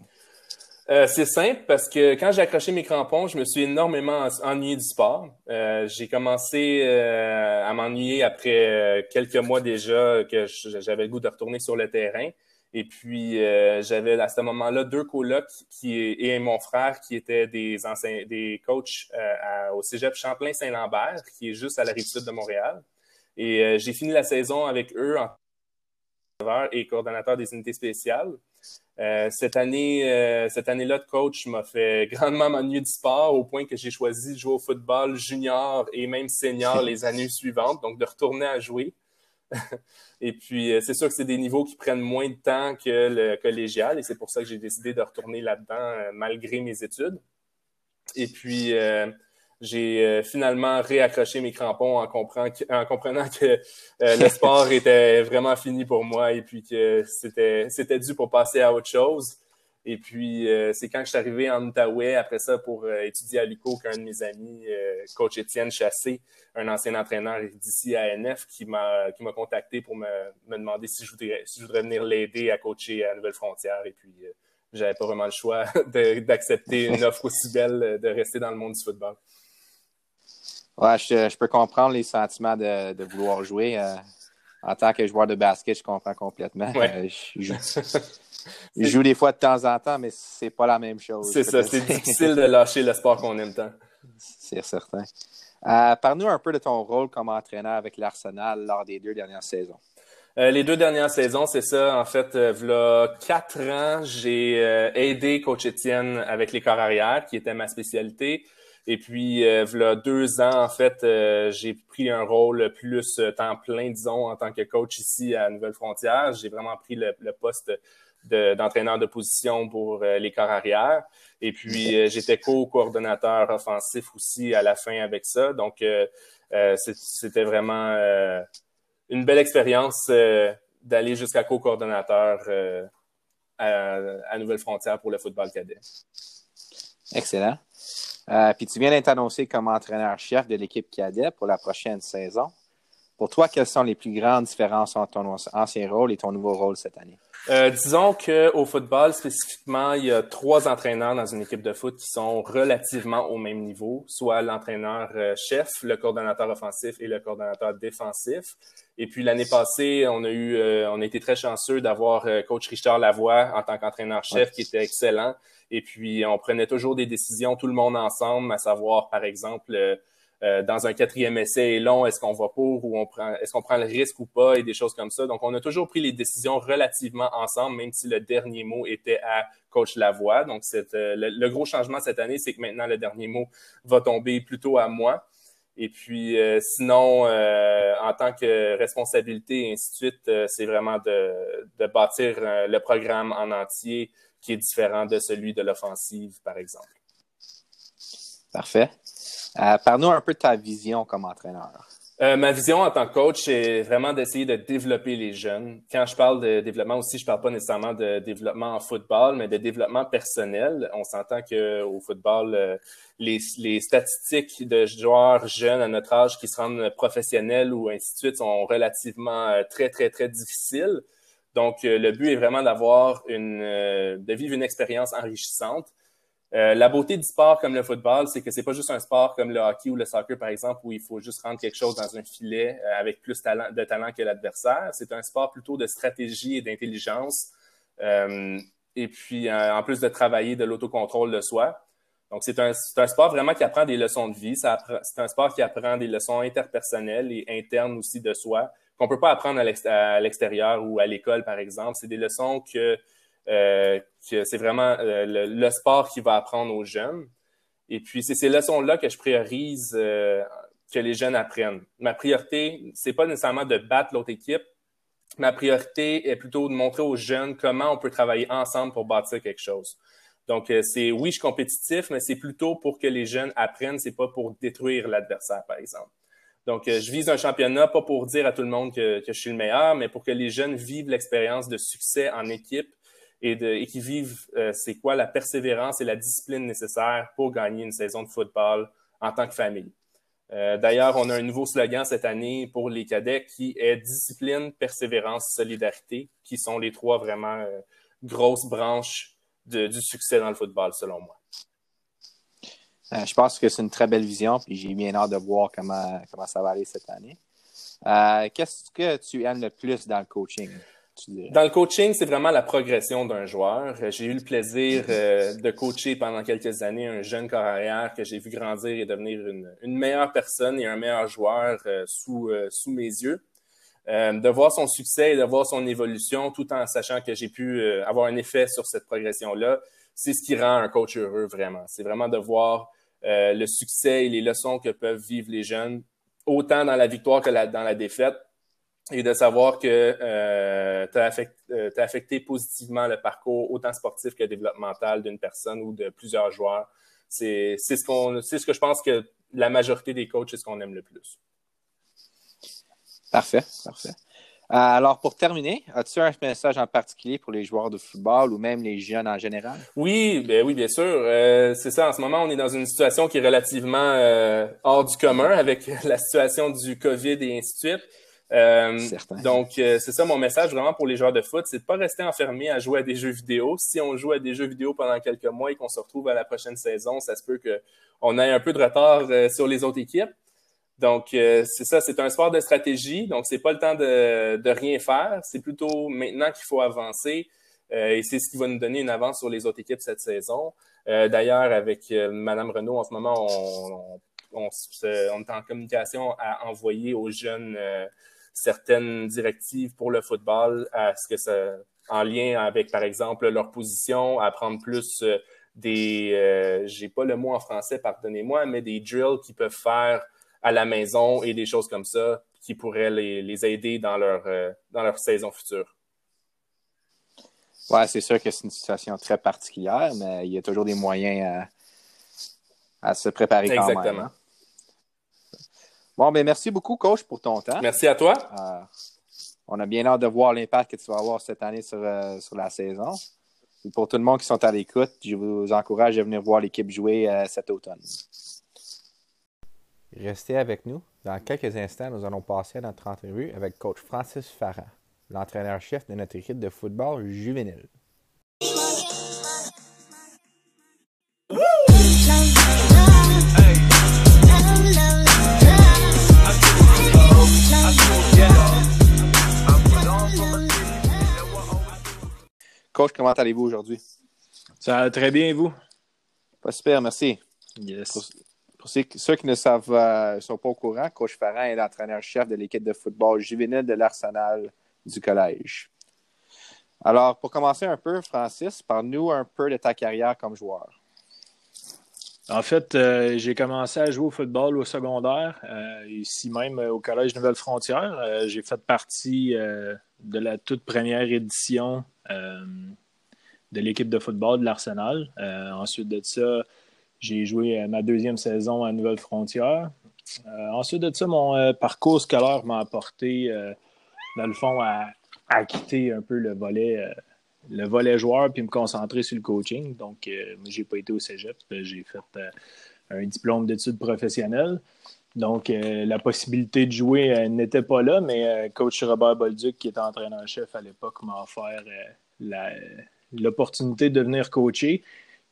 Euh, c'est simple parce que quand j'ai accroché mes crampons, je me suis énormément ennuyé du sport. Euh, j'ai commencé euh, à m'ennuyer après quelques mois déjà que j'avais le goût de retourner sur le terrain. Et puis j'avais à ce moment-là deux colocs qui et mon frère qui étaient des des coachs au Cégep Champlain-Saint-Lambert, qui est juste à la rive sud de Montréal. Et j'ai fini la saison avec eux en et coordonnateur des unités spéciales. Euh, cette année, euh, cette année-là de coach m'a fait grandement m'ennuyer du sport au point que j'ai choisi de jouer au football junior et même senior les années suivantes, donc de retourner à jouer. et puis, euh, c'est sûr que c'est des niveaux qui prennent moins de temps que le collégial et c'est pour ça que j'ai décidé de retourner là-dedans malgré mes études. Et puis, j'ai euh, finalement réaccroché mes crampons en, comprenant que, en comprenant que euh, le sport était vraiment fini pour moi et puis que c'était, c'était dû pour passer à autre chose. Et puis, euh, c'est quand je suis arrivé en Outaouais, après ça, pour étudier à l'UCO, qu'un de mes amis, coach Étienne Chassé, un ancien entraîneur d'ici à NF, qui m'a, qui m'a contacté pour me, me demander si je, voudrais, si je voudrais venir l'aider à coacher à Nouvelle-Frontière. Et puis, j'avais pas vraiment le choix d'accepter une offre aussi belle de rester dans le monde du football. Ouais, je, peux comprendre les sentiments de, vouloir jouer. Euh, en tant que joueur de basket, je comprends complètement. Euh, je, joue, des fois de temps en temps, mais c'est pas la même chose. C'est ça, c'est difficile de lâcher le sport qu'on aime tant. C'est certain. Euh, Parle-nous un peu de ton rôle comme entraîneur avec l'Arsenal lors des deux dernières saisons. Euh, les deux dernières saisons, c'est ça. En fait, il quatre ans, j'ai aidé Coach Étienne avec les corps arrière, qui était ma spécialité. Et puis, euh, voilà deux ans, en fait, euh, j'ai pris un rôle plus euh, temps plein, disons, en tant que coach ici à Nouvelle-Frontière. J'ai vraiment pris le, poste d'entraîneur de, position pour les corps arrière. Et puis, j'étais co-coordonnateur offensif aussi à la fin avec ça. Donc, c'était vraiment une belle expérience d'aller jusqu'à co-coordonnateur à, à Nouvelle-Frontière pour le football cadet. Excellent. Euh, puis tu viens d'être annoncé comme entraîneur-chef de l'équipe cadet pour la prochaine saison. Pour toi, quelles sont les plus grandes différences entre ton ancien rôle et ton nouveau rôle cette année? Euh, disons qu'au football, spécifiquement, il y a trois entraîneurs dans une équipe de foot qui sont relativement au même niveau, soit l'entraîneur-chef, euh, le coordonnateur offensif et le coordonnateur défensif. Et puis l'année passée, on a eu, on a été très chanceux d'avoir coach Richard Lavoie en tant qu'entraîneur-chef, qui était excellent. Et puis, on prenait toujours des décisions, tout le monde ensemble, à savoir, par exemple, euh, euh, dans un quatrième essai long, est-ce qu'on va pour ou on prend, est-ce qu'on prend le risque ou pas et des choses comme ça. Donc, on a toujours pris les décisions relativement ensemble, même si le dernier mot était à coach Lavoie. Donc, c'est, euh, le, gros changement cette année, c'est que maintenant, le dernier mot va tomber plutôt à moi. Et puis, sinon, en tant que responsabilité et ainsi de suite, c'est vraiment de, de bâtir le programme en entier, qui est différent de celui de l'offensive, par exemple. Parfait. Euh, Parle-nous un peu de ta vision comme entraîneur. Euh, ma vision en tant que coach, c'est vraiment d'essayer de développer les jeunes. Quand je parle de développement aussi, je parle pas nécessairement de développement en football, mais de développement personnel. On s'entend que au football, euh, les, les, statistiques de joueurs jeunes à notre âge qui se rendent professionnels ou ainsi de suite sont relativement euh, très, très, très difficiles. Donc, euh, le but est vraiment d'avoir une, euh, de vivre une expérience enrichissante. Euh, la beauté du sport comme le football, c'est que c'est pas juste un sport comme le hockey ou le soccer, par exemple, où il faut juste rendre quelque chose dans un filet avec plus de talent que l'adversaire. C'est un sport plutôt de stratégie et d'intelligence. et puis, en plus de travailler de l'autocontrôle de soi. Donc, c'est un, un, sport vraiment qui apprend des leçons de vie. C'est un sport qui apprend des leçons interpersonnelles et internes aussi de soi qu'on peut pas apprendre à l'extérieur ou à l'école, par exemple. C'est des leçons que, euh, que c'est vraiment euh, le, sport qui va apprendre aux jeunes. Et puis, c'est ces leçons-là que je priorise euh, que les jeunes apprennent. Ma priorité, c'est pas nécessairement de battre l'autre équipe. Ma priorité est plutôt de montrer aux jeunes comment on peut travailler ensemble pour bâtir quelque chose. Donc, euh, c'est oui, je suis compétitif, mais c'est plutôt pour que les jeunes apprennent, c'est pas pour détruire l'adversaire, par exemple. Donc, euh, je vise un championnat pas pour dire à tout le monde que, je suis le meilleur, mais pour que les jeunes vivent l'expérience de succès en équipe et, qui vivent euh, c'est quoi la persévérance et la discipline nécessaire pour gagner une saison de football en tant que famille. Euh, D'ailleurs, on a un nouveau slogan cette année pour les cadets qui est discipline, persévérance, solidarité, qui sont les trois vraiment grosses branches du succès dans le football, selon moi. Euh, je pense que c'est une très belle vision, puis j'ai bien hâte de voir comment, comment ça va aller cette année. Euh, Qu'est-ce que tu aimes le plus dans le coaching? Dans le coaching, c'est vraiment la progression d'un joueur. J'ai eu le plaisir euh, de coacher pendant quelques années un jeune carrière que j'ai vu grandir et devenir une, une, meilleure personne et un meilleur joueur euh, sous, euh, sous mes yeux. de voir son succès et de voir son évolution tout en sachant que j'ai pu avoir un effet sur cette progression-là, c'est ce qui rend un coach heureux vraiment. C'est vraiment de voir le succès et les leçons que peuvent vivre les jeunes, autant dans la victoire que dans la défaite et de savoir que euh, tu as, affecté, euh, affecté positivement le parcours autant sportif que développemental d'une personne ou de plusieurs joueurs. C'est ce qu'on ce que je pense que la majorité des coachs, c'est ce qu'on aime le plus. Parfait, parfait. Euh, alors, pour terminer, as-tu un message en particulier pour les joueurs de football ou même les jeunes en général? Oui, ben oui, bien sûr. Euh, c'est ça. En ce moment, on est dans une situation qui est relativement euh, hors du commun avec la situation du COVID et ainsi de suite. Euh, donc, euh, c'est ça mon message vraiment pour les joueurs de foot, c'est de pas rester enfermé à jouer à des jeux vidéo. Si on joue à des jeux vidéo pendant quelques mois et qu'on se retrouve à la prochaine saison, ça se peut qu'on ait un peu de retard euh, sur les autres équipes. Donc, euh, c'est ça, c'est un sport de stratégie. Donc, c'est pas le temps de, de rien faire. C'est plutôt maintenant qu'il faut avancer. et c'est ce qui va nous donner une avance sur les autres équipes cette saison. D'ailleurs, avec Madame Renault, en ce moment, on, on, on, on, est en communication à envoyer aux jeunes certaines directives pour le football, à ce que ça, en lien avec, par exemple, leur position, à prendre plus euh, des, euh, j'ai pas le mot en français, pardonnez-moi, mais des drills qu'ils peuvent faire à la maison et des choses comme ça qui pourraient les, les aider dans leur, euh, dans leur saison future. Ouais, c'est sûr que c'est une situation très particulière, mais il y a toujours des moyens à, à se préparer quand Exactement. même. Hein. Bon, ben merci beaucoup, coach, pour ton temps. Merci à toi. Euh, on a bien hâte de voir l'impact que tu vas avoir cette année sur, euh, sur la saison. Et pour tout le monde qui sont à l'écoute, je vous encourage à venir voir l'équipe jouer euh, cet automne. Restez avec nous. Dans quelques instants, nous allons passer à notre entrevue avec coach Francis Farran, l'entraîneur-chef de notre équipe de football juvénile. Coach, comment allez-vous aujourd'hui? Ça va très bien, vous? Pas super, merci. Yes. Pour, ceux, qui ne savent, euh, sont pas au courant, Coach Farran est l'entraîneur-chef de l'équipe de football juvénile de l'Arsenal du collège. Alors, pour commencer un peu, Francis, parle-nous un peu de ta carrière comme joueur. En fait, euh, j'ai commencé à jouer au football au secondaire, euh, ici même au Collège Nouvelle-Frontière. J'ai fait partie de la toute première édition de l'équipe de football de l'Arsenal. ensuite de ça, j'ai joué ma deuxième saison à Nouvelle-Frontière. ensuite de ça, mon parcours scolaire m'a apporté, dans le fond, à, quitter un peu le volet le volet joueur puis me concentrer sur le coaching. Donc, euh, j'ai pas été au cégep. J'ai fait euh, un diplôme d'études professionnelles. Donc, euh, la possibilité de jouer euh, n'était pas là, mais coach Robert Bolduc, qui était entraîneur-chef à l'époque, m'a offert l'opportunité de venir coacher.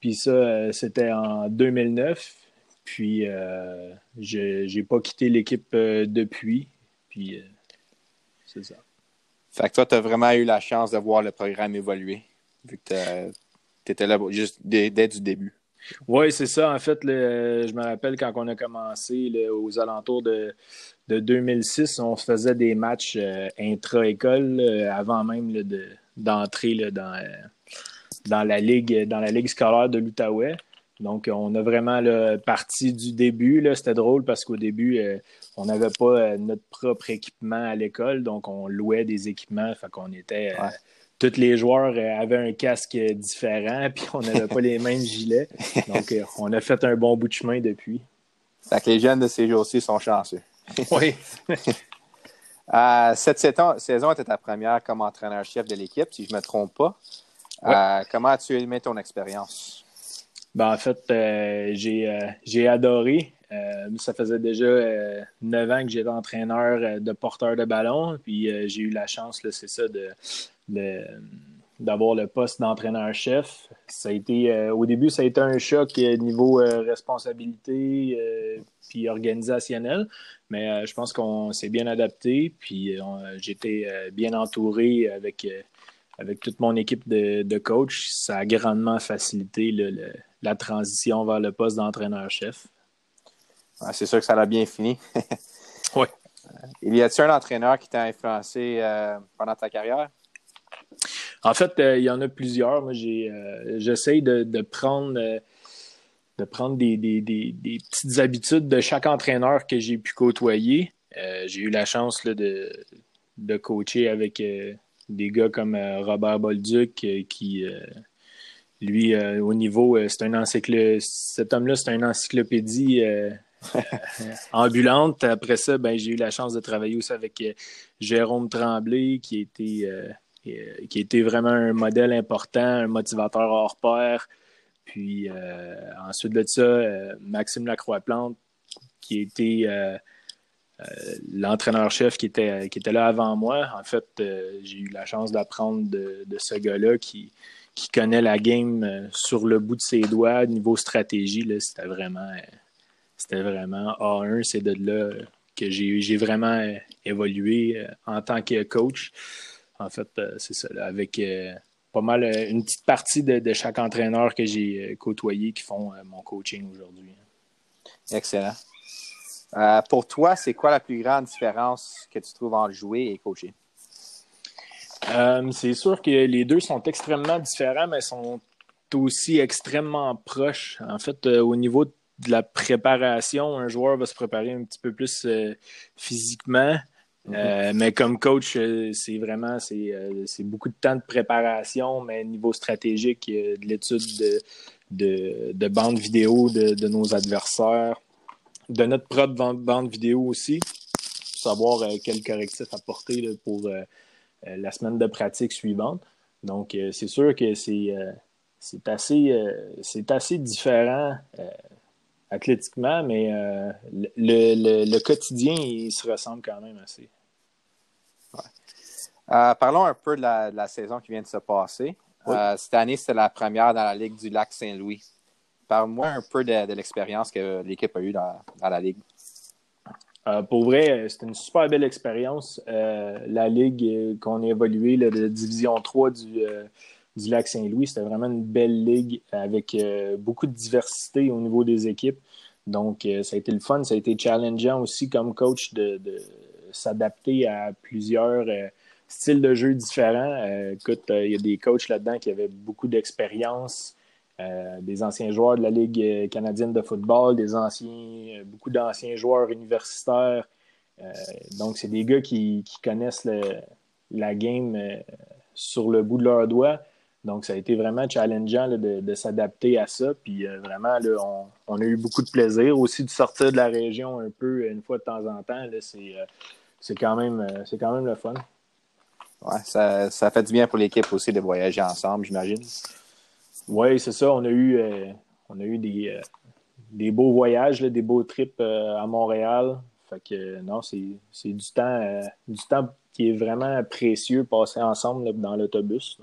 Puis ça, c'était en 2009. Puis, je n'ai pas quitté l'équipe depuis. Puis, c'est ça. Fait que toi, tu as vraiment eu la chance de voir le programme évoluer, vu que tu étais là juste dès, dès du début. Oui, c'est ça. En fait, le, je me rappelle quand on a commencé aux alentours de, de, 2006, on se faisait des matchs euh, intra-école euh, avant même là, de, d'entrer là, dans, euh, dans, la ligue, dans la ligue scolaire de l'Outaouais. Donc, on a vraiment le parti du début. C'était drôle parce qu'au début, on n'avait pas notre propre équipement à l'école. Donc, on louait des équipements. Fait qu'on était. tous les joueurs avaient un casque différent, puis on n'avait pas les mêmes gilets. Donc, on a fait un bon bout de chemin depuis. Fait que les jeunes de ces jours-ci sont chanceux. Oui. Euh, cette saison, était ta première comme entraîneur-chef de l'équipe, si je ne me trompe pas. Euh, comment as-tu aimé ton expérience? Ben, en fait, euh, j'ai adoré. ça faisait déjà neuf ans que j'étais entraîneur de porteur de ballon. Puis j'ai eu la chance, c'est ça, de, d'avoir le poste d'entraîneur-chef. Ça a été, au début, ça a été un choc niveau responsabilité puis organisationnel. Mais euh, je pense qu'on s'est bien adapté, puis euh, j'étais euh, bien entouré avec, avec toute mon équipe de, de coach. Ça a grandement facilité la transition vers le poste d'entraîneur-chef. c'est sûr que ça l'a bien fini. oui. Il y a-t-il un entraîneur qui t'a influencé pendant ta carrière? En fait, il y en a plusieurs. Moi, j'essaie de, de, prendre de prendre des, petites habitudes de chaque entraîneur que j'ai pu côtoyer. Euh, j'ai eu la chance de, de coacher avec euh, des gars comme euh, Robert Bolduc qui, lui, au niveau, c'est un encyclopédie. Cet homme-là, c'est une encyclopédie ambulante. Après ça, ben, j'ai eu la chance de travailler aussi avec Jérôme Tremblay, qui était, qui était vraiment un modèle important, un motivateur hors pair. Puis euh, ensuite de ça, euh, Maxime Lacroix-Plante, qui était euh, l'entraîneur-chef qui était, qui était là avant moi. En fait, j'ai eu la chance d'apprendre de, ce gars-là qui, qui connaît la game sur le bout de ses doigts, niveau stratégie. C'était vraiment, c'était vraiment A1. C'est de là que j'ai vraiment évolué en tant que coach. En fait, c'est ça, avec pas mal euh, une petite partie de, chaque entraîneur que j'ai euh, côtoyé qui font euh, mon coaching aujourd'hui. Excellent. Pour toi, c'est quoi la plus grande différence que tu trouves entre jouer et coacher? c'est sûr que les deux sont extrêmement différents, mais sont aussi extrêmement proches. En fait, au niveau de la préparation, un joueur va se préparer un petit peu plus physiquement. Euh, mais comme coach, euh, c'est vraiment euh, c'est, beaucoup de temps de préparation, mais niveau stratégique, de l'étude de, de, de bande vidéo de, nos adversaires, de notre propre bande vidéo aussi, pour savoir quel correctif apporter pour la semaine de pratique suivante. Donc, c'est sûr que c'est, c'est, assez, c'est assez différent athlétiquement, mais le, le, le, quotidien, il se ressemble quand même assez. Euh, parlons un peu de la, saison qui vient de se passer. Euh, cette année, c'était la première dans la Ligue du Lac Saint-Louis. Parle-moi un peu de, l'expérience que l'équipe a eue dans, la Ligue. Euh, pour vrai, c'était une super belle expérience. la Ligue qu'on a évoluée, la Division 3 du, du Lac Saint-Louis, c'était vraiment une belle ligue avec beaucoup de diversité au niveau des équipes. Donc, ça a été le fun, ça a été challengeant aussi comme coach de, de s'adapter à plusieurs style de jeu différent. Euh, écoute, euh, il y a des coachs là-dedans qui avaient beaucoup d'expérience, euh, des anciens joueurs de la Ligue canadienne de football, des anciens, beaucoup d'anciens joueurs universitaires. donc, c'est des gars qui, connaissent la game sur le bout de leurs doigts. Donc, ça a été vraiment challengeant de, s'adapter à ça. Puis vraiment, on, on, a eu beaucoup de plaisir aussi de sortir de la région un peu une fois de temps en temps. C'est quand, même, quand même le fun. Ouais, ça, ça fait du bien pour l'équipe aussi de voyager ensemble, j'imagine. Oui, c'est ça. On a eu, euh, on a eu des, euh, des beaux voyages, des beaux trips euh, à Montréal. Fait que non, c'est du temps, du temps qui est vraiment précieux passé ensemble dans l'autobus.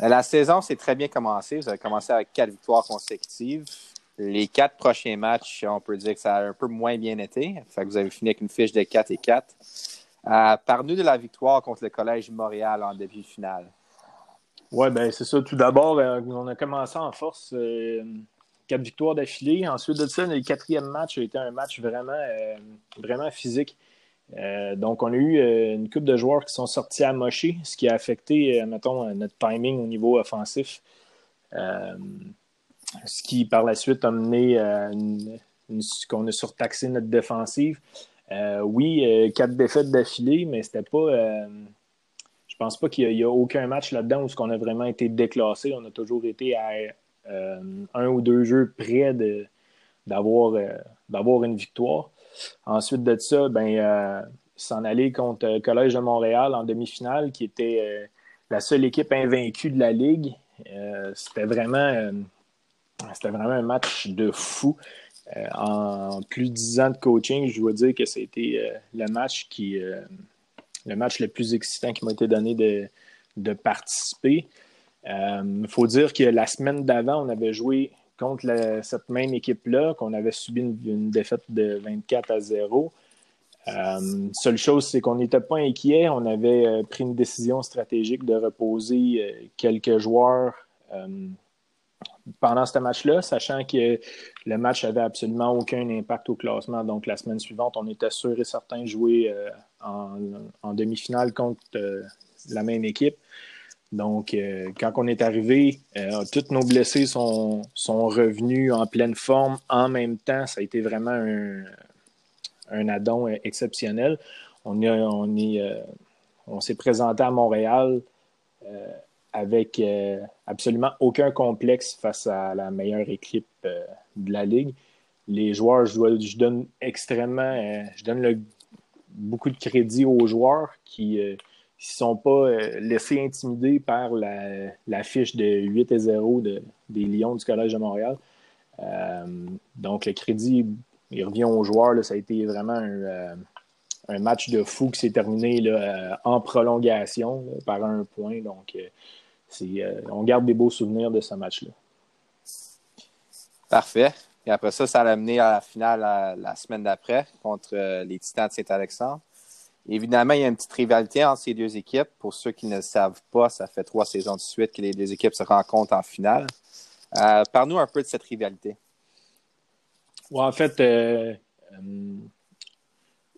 La saison s'est très bien commencée. Vous avez commencé avec quatre victoires consécutives. Les quatre prochains matchs, on peut dire que ça a un peu moins bien été. Fait que vous avez fini avec une fiche de 4 et 4. Euh, Parle-nous de la victoire contre le Collège Montréal en demi-finale. Oui, ben c'est ça. Tout d'abord, euh, on a commencé en force. Euh, quatre victoires d'affilée. Ensuite de ça, le quatrième match a été un match vraiment, vraiment physique. donc, on a eu une coupe de joueurs qui sont sortis à mocher, ce qui a affecté, mettons, notre timing au niveau offensif. ce qui, par la suite, a mené à qu'on a surtaxé notre défensive. oui, quatre défaites d'affilée, mais c'était pas. Je pense pas qu'il y, a aucun match là-dedans où on a vraiment été déclassé. On a toujours été à un ou deux jeux près d'avoir d'avoir une victoire. Ensuite de ça, ben, s'en aller contre le Collège de Montréal en demi-finale, qui était la seule équipe invaincue de la Ligue. Euh, c'était vraiment, euh, vraiment un match de fou. Euh, en plus de 10 ans de coaching, je dois dire que c'était le match qui le match le plus excitant qui m'a été donné de, de participer. Il faut dire que la semaine d'avant, on avait joué contre cette même équipe-là, qu'on avait subi une, une, défaite de 24 à 0. Euh, seule chose, c'est qu'on n'était pas inquiet. On avait euh, pris une décision stratégique de reposer euh, quelques joueurs pendant ce match-là, sachant que le match avait absolument aucun impact au classement. Donc, la semaine suivante, on était sûr et certain de jouer en, demi-finale contre la même équipe. Donc, quand on est arrivé, tous nos blessés sont, revenus en pleine forme en même temps. Ça a été vraiment un, un addon exceptionnel. On, on, euh, on s'est présenté à Montréal euh, avec euh, absolument aucun complexe face à la meilleure équipe de la Ligue. Les joueurs, je, donne extrêmement, je donne beaucoup de crédit aux joueurs qui ne sont pas laissés intimider par la, fiche de 8 et 0 des Lions du Collège de Montréal. donc, le crédit il revient aux joueurs. ça a été vraiment un, euh, match de fou qui s'est terminé euh, en prolongation par un point. Donc, euh, on garde des beaux souvenirs de ce match-là. Parfait. Et après ça, ça l'a amené à la finale la semaine d'après contre les Titans de Saint-Alexandre. Évidemment, il y a une petite rivalité entre ces deux équipes. Pour ceux qui ne le savent pas, ça fait trois saisons de suite que les deux équipes se rencontrent en finale. Parle-nous un peu de cette rivalité en fait, euh, euh,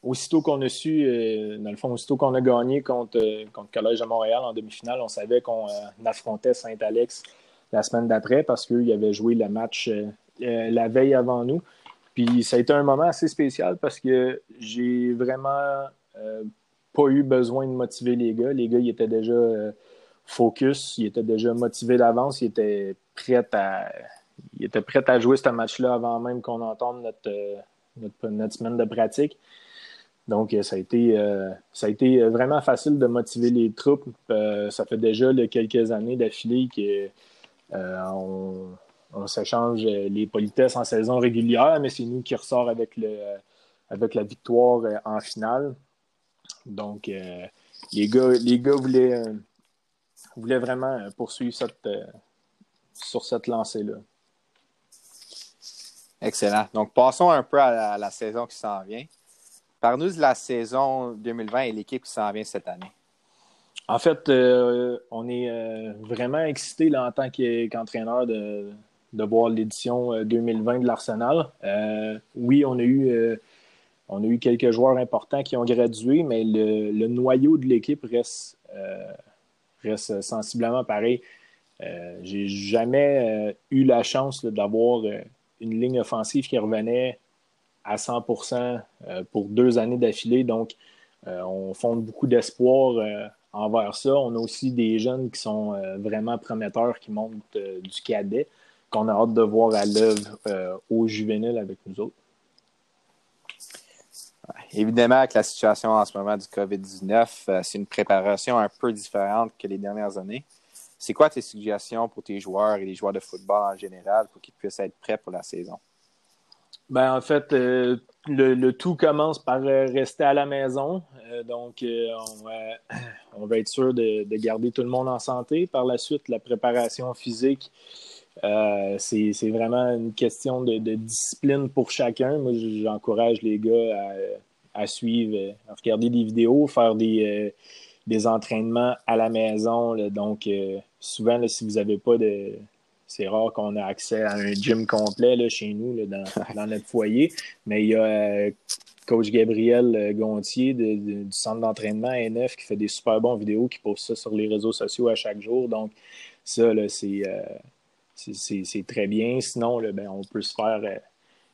aussitôt qu'on a su, euh, dans le fond, aussitôt qu'on a gagné contre, contre Collège de Montréal en demi-finale, on savait qu'on affrontait Saint-Alex la semaine d'après parce qu'ils avaient joué le match la veille avant nous. Puis ça a été un moment assez spécial parce que j'ai vraiment pas eu besoin de motiver les gars. Les gars, ils étaient déjà focus, ils étaient déjà motivés d'avance, ils étaient prêts à il était prêt à jouer ce match-là avant même qu'on entende notre, euh, notre, semaine de pratique. Donc, euh, ça a, été, euh, été vraiment facile de motiver les troupes. ça fait déjà quelques années d'affilée qu'on on, s'échange les politesses en saison régulière, mais c'est nous qui ressort avec, la victoire en finale. Donc, les, gars, voulaient, vraiment poursuivre sur cette lancée-là. Excellent. Donc, passons un peu à la, saison qui s'en vient. Parle-nous de la saison 2020 et l'équipe qui s'en vient cette année. En fait, euh, on est euh, vraiment excité en tant qu'entraîneur de, voir l'édition 2020 euh, de l'Arsenal. oui, on a, eu, on a eu quelques joueurs importants qui ont gradué, mais le, noyau de l'équipe reste, reste sensiblement pareil. J'ai jamais eu la chance d'avoir une ligne offensive qui revenait à 100% euh, pour deux années d'affilée. Donc, euh, on fonde beaucoup d'espoir euh, envers ça. On a aussi des jeunes qui sont vraiment prometteurs qui montent du cadet, qu'on a hâte de voir à l'œuvre au juvénile avec nous autres. Évidemment, avec la situation en ce moment du COVID-19, c'est une préparation un peu différente que les dernières années. C'est quoi tes suggestions pour tes joueurs et les joueurs de football en général pour qu'ils puissent être prêts pour la saison? Ben, en fait, euh, le, tout commence par euh, rester à la maison. Euh, donc, on va, être sûr de, garder tout le monde en santé. Par la suite, la préparation physique, c'est vraiment une question de, discipline pour chacun. Moi, j'encourage les gars à, suivre, à regarder des vidéos, faire des, des entraînements à la maison. donc, souvent, si vous n'avez pas de. C'est rare qu'on ait accès à un gym complet là, chez nous, dans, notre foyer. Mais il y a euh, coach Gabriel euh, Gontier du centre d'entraînement N9 qui fait des super bons vidéos, qui poste ça sur les réseaux sociaux à chaque jour. Donc, ça, c'est. Euh, c'est très bien. Sinon, ben, on peut se faire.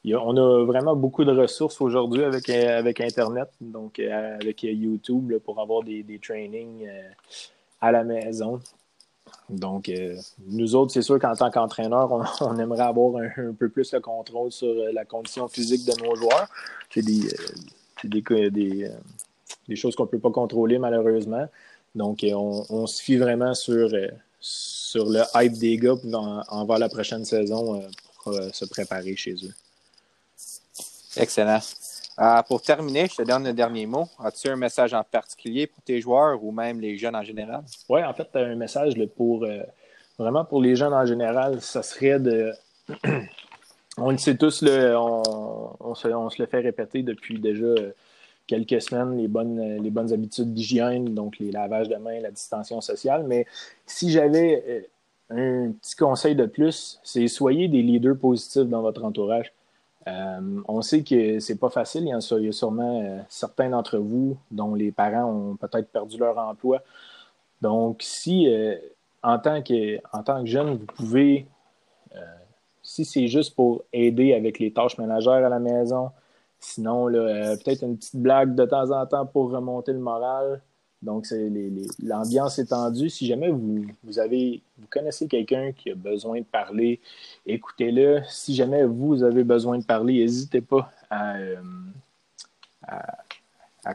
on a vraiment beaucoup de ressources aujourd'hui avec, avec Internet, donc avec YouTube pour avoir des, des trainings à la maison. Donc, euh, nous autres, c'est sûr qu'en tant qu'entraîneur, on, aimerait avoir un, peu plus le contrôle sur euh, la condition physique de nos joueurs. C'est des, euh, des, choses qu'on ne peut pas contrôler, malheureusement. Donc, on, se fie vraiment sur, sur le hype des gars en, envers la prochaine saison pour se préparer chez eux. Excellent. Euh, pour terminer, je te donne le dernier mot. As-tu un message en particulier pour tes joueurs ou même les jeunes en général? Oui, en fait, un message pour euh, vraiment pour les jeunes en général, ça serait de. on le sait tous, on, se, le fait répéter depuis déjà quelques semaines, les bonnes, les bonnes habitudes d'hygiène, donc les lavages de mains, la distanciation sociale. Mais si j'avais euh, un petit conseil de plus, c'est soyez des leaders positifs dans votre entourage. Euh, on sait que c'est pas facile. Il y, a, sûrement euh, certains d'entre vous dont les parents ont peut-être perdu leur emploi. Donc, si euh, en, tant que, en tant que jeune, vous pouvez, si c'est juste pour aider avec les tâches ménagères à la maison, sinon, peut-être une petite blague de temps en temps pour remonter le moral, donc, l'ambiance est tendue. Si jamais vous, avez, vous connaissez quelqu'un qui a besoin de parler, écoutez-le. Si jamais vous avez besoin de parler, n'hésitez pas à, euh,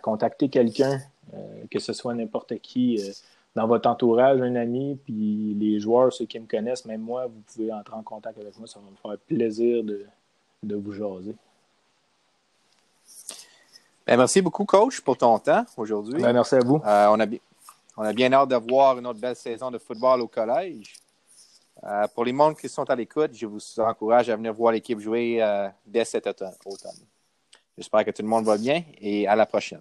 contacter quelqu'un, euh, que ce soit n'importe qui euh, dans votre entourage, un ami, puis les joueurs, ceux qui me connaissent, même moi, vous pouvez entrer en contact avec moi. Ça va me faire plaisir de, de vous jaser. Ben, merci beaucoup, coach, pour ton temps aujourd'hui. Ben, merci à vous. Euh, on, a, on a bien hâte de voir une autre belle saison de football au collège. Euh, pour les membres qui sont à l'écoute, je vous encourage à venir voir l'équipe jouer euh, dès cet automne. J'espère que tout le monde va bien et à la prochaine.